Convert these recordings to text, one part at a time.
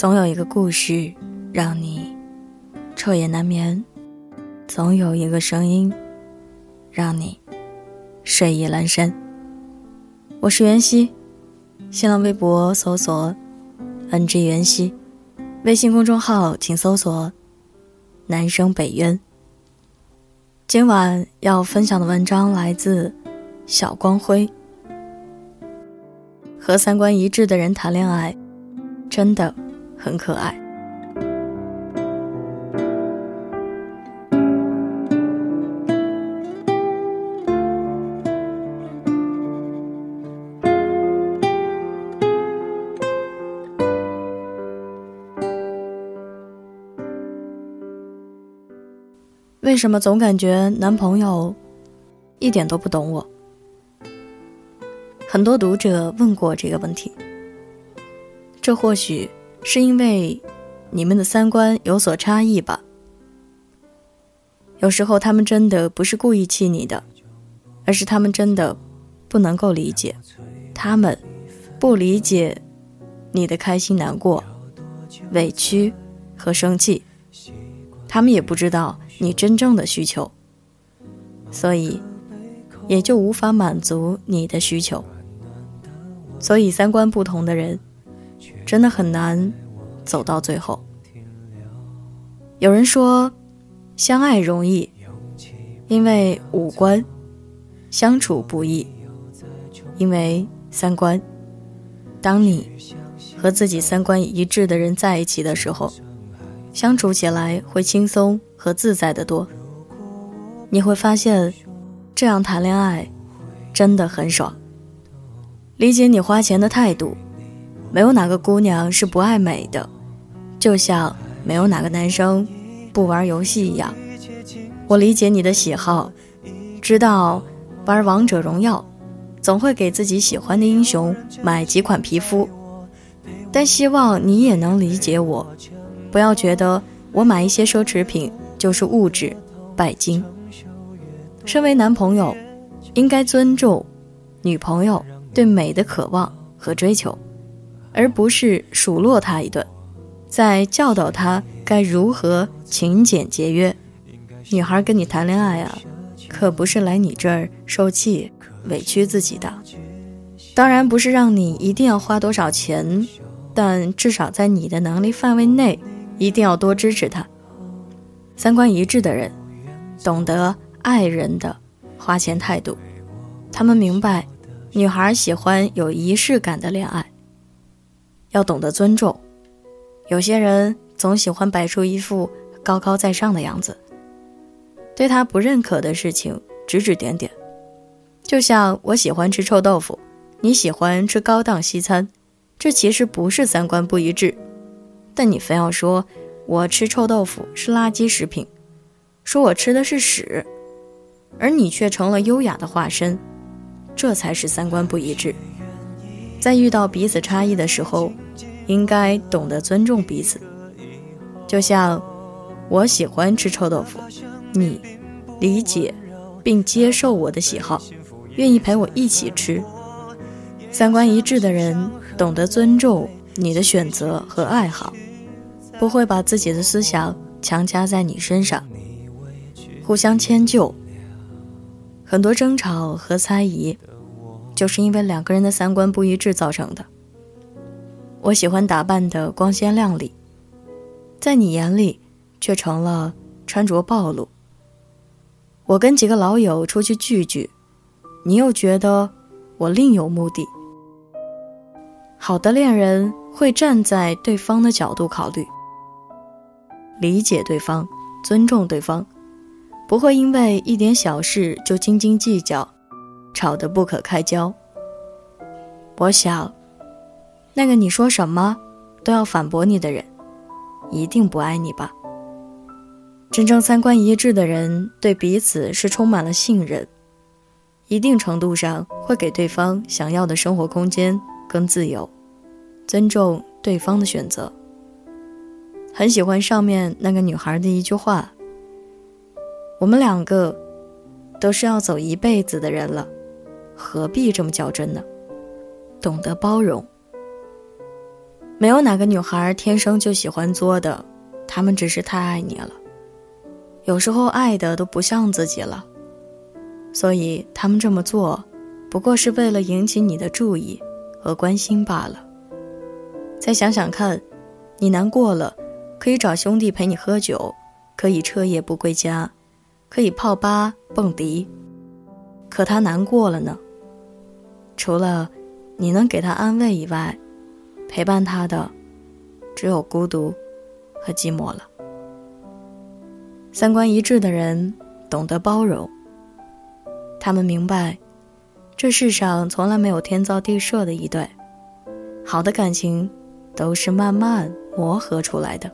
总有一个故事让你彻夜难眠，总有一个声音让你睡意阑珊。我是袁熙，新浪微博搜索 “ng 袁熙”，微信公众号请搜索“南生北渊”。今晚要分享的文章来自小光辉。和三观一致的人谈恋爱，真的很可爱。为什么总感觉男朋友一点都不懂我？很多读者问过这个问题，这或许是因为你们的三观有所差异吧。有时候他们真的不是故意气你的，而是他们真的不能够理解，他们不理解你的开心、难过、委屈和生气，他们也不知道你真正的需求，所以也就无法满足你的需求。所以，三观不同的人，真的很难走到最后。有人说，相爱容易，因为五官；相处不易，因为三观。当你和自己三观一致的人在一起的时候，相处起来会轻松和自在的多。你会发现，这样谈恋爱真的很爽。理解你花钱的态度，没有哪个姑娘是不爱美的，就像没有哪个男生不玩游戏一样。我理解你的喜好，知道玩王者荣耀，总会给自己喜欢的英雄买几款皮肤，但希望你也能理解我，不要觉得我买一些奢侈品就是物质拜金。身为男朋友，应该尊重女朋友。对美的渴望和追求，而不是数落他一顿，再教导他该如何勤俭节约。女孩跟你谈恋爱啊，可不是来你这儿受气、委屈自己的。当然不是让你一定要花多少钱，但至少在你的能力范围内，一定要多支持他。三观一致的人，懂得爱人的花钱态度，他们明白。女孩喜欢有仪式感的恋爱，要懂得尊重。有些人总喜欢摆出一副高高在上的样子，对他不认可的事情指指点点。就像我喜欢吃臭豆腐，你喜欢吃高档西餐，这其实不是三观不一致，但你非要说我吃臭豆腐是垃圾食品，说我吃的是屎，而你却成了优雅的化身。这才是三观不一致。在遇到彼此差异的时候，应该懂得尊重彼此。就像我喜欢吃臭豆腐，你理解并接受我的喜好，愿意陪我一起吃。三观一致的人懂得尊重你的选择和爱好，不会把自己的思想强加在你身上，互相迁就。很多争吵和猜疑，就是因为两个人的三观不一致造成的。我喜欢打扮的光鲜亮丽，在你眼里却成了穿着暴露。我跟几个老友出去聚聚，你又觉得我另有目的。好的恋人会站在对方的角度考虑，理解对方，尊重对方。不会因为一点小事就斤斤计较，吵得不可开交。我想，那个你说什么都要反驳你的人，一定不爱你吧？真正三观一致的人，对彼此是充满了信任，一定程度上会给对方想要的生活空间跟自由，尊重对方的选择。很喜欢上面那个女孩的一句话。我们两个都是要走一辈子的人了，何必这么较真呢？懂得包容。没有哪个女孩天生就喜欢作的，他们只是太爱你了，有时候爱的都不像自己了，所以他们这么做，不过是为了引起你的注意和关心罢了。再想想看，你难过了，可以找兄弟陪你喝酒，可以彻夜不归家，可以泡吧蹦迪，可他难过了呢？除了你能给他安慰以外，陪伴他的，只有孤独和寂寞了。三观一致的人懂得包容，他们明白，这世上从来没有天造地设的一对，好的感情都是慢慢磨合出来的。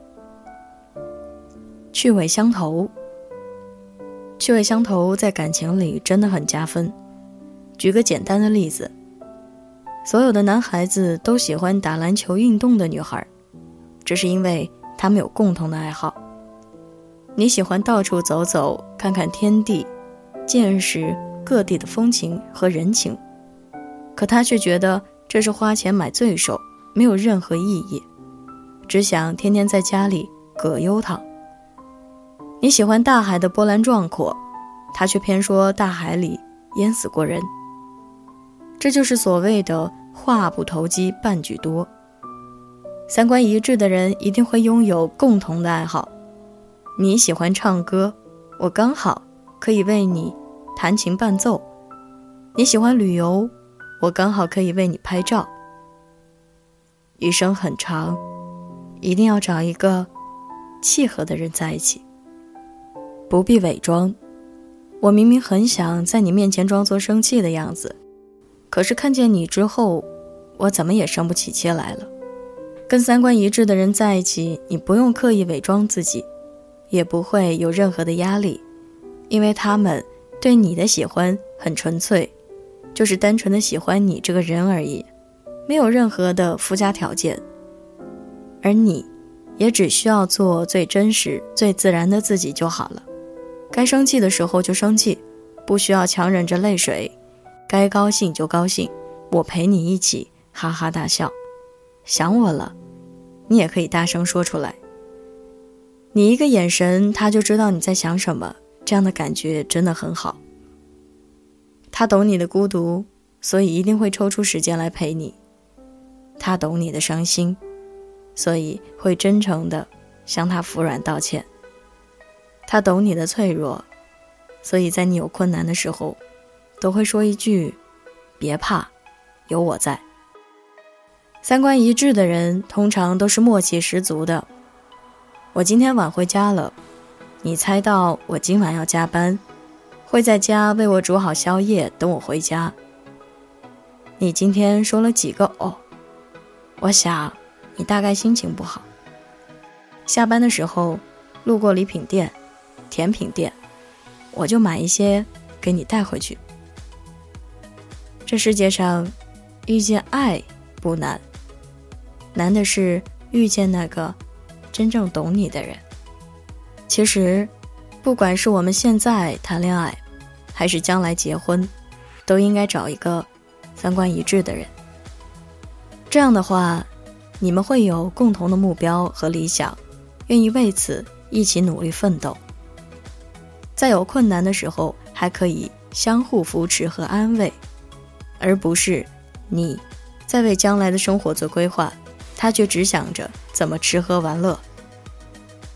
趣味相投，趣味相投在感情里真的很加分。举个简单的例子。所有的男孩子都喜欢打篮球运动的女孩，这是因为他们有共同的爱好。你喜欢到处走走，看看天地，见识各地的风情和人情，可他却觉得这是花钱买罪受，没有任何意义，只想天天在家里葛优躺。你喜欢大海的波澜壮阔，他却偏说大海里淹死过人。这就是所谓的话不投机半句多。三观一致的人一定会拥有共同的爱好。你喜欢唱歌，我刚好可以为你弹琴伴奏；你喜欢旅游，我刚好可以为你拍照。余生很长，一定要找一个契合的人在一起。不必伪装，我明明很想在你面前装作生气的样子。可是看见你之后，我怎么也生不起气来了。跟三观一致的人在一起，你不用刻意伪装自己，也不会有任何的压力，因为他们对你的喜欢很纯粹，就是单纯的喜欢你这个人而已，没有任何的附加条件。而你，也只需要做最真实、最自然的自己就好了。该生气的时候就生气，不需要强忍着泪水。该高兴就高兴，我陪你一起哈哈大笑。想我了，你也可以大声说出来。你一个眼神，他就知道你在想什么，这样的感觉真的很好。他懂你的孤独，所以一定会抽出时间来陪你。他懂你的伤心，所以会真诚的向他服软道歉。他懂你的脆弱，所以在你有困难的时候。都会说一句：“别怕，有我在。”三观一致的人通常都是默契十足的。我今天晚回家了，你猜到我今晚要加班，会在家为我煮好宵夜等我回家。你今天说了几个哦？我想你大概心情不好。下班的时候路过礼品店、甜品店，我就买一些给你带回去。这世界上，遇见爱不难，难的是遇见那个真正懂你的人。其实，不管是我们现在谈恋爱，还是将来结婚，都应该找一个三观一致的人。这样的话，你们会有共同的目标和理想，愿意为此一起努力奋斗。在有困难的时候，还可以相互扶持和安慰。而不是你在为将来的生活做规划，他却只想着怎么吃喝玩乐。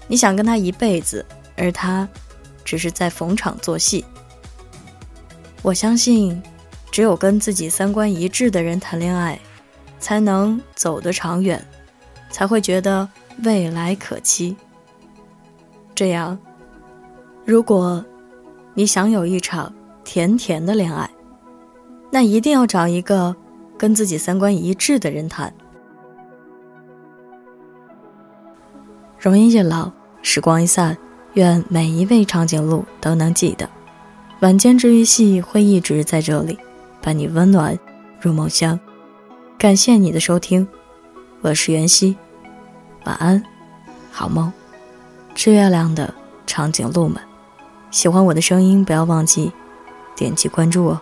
你想跟他一辈子，而他只是在逢场作戏。我相信，只有跟自己三观一致的人谈恋爱，才能走得长远，才会觉得未来可期。这样，如果你想有一场甜甜的恋爱。那一定要找一个跟自己三观一致的人谈。容颜一老，时光一散，愿每一位长颈鹿都能记得，晚间治愈系会一直在这里，伴你温暖入梦乡。感谢你的收听，我是袁熙，晚安，好梦。吃月亮的长颈鹿们，喜欢我的声音，不要忘记点击关注哦。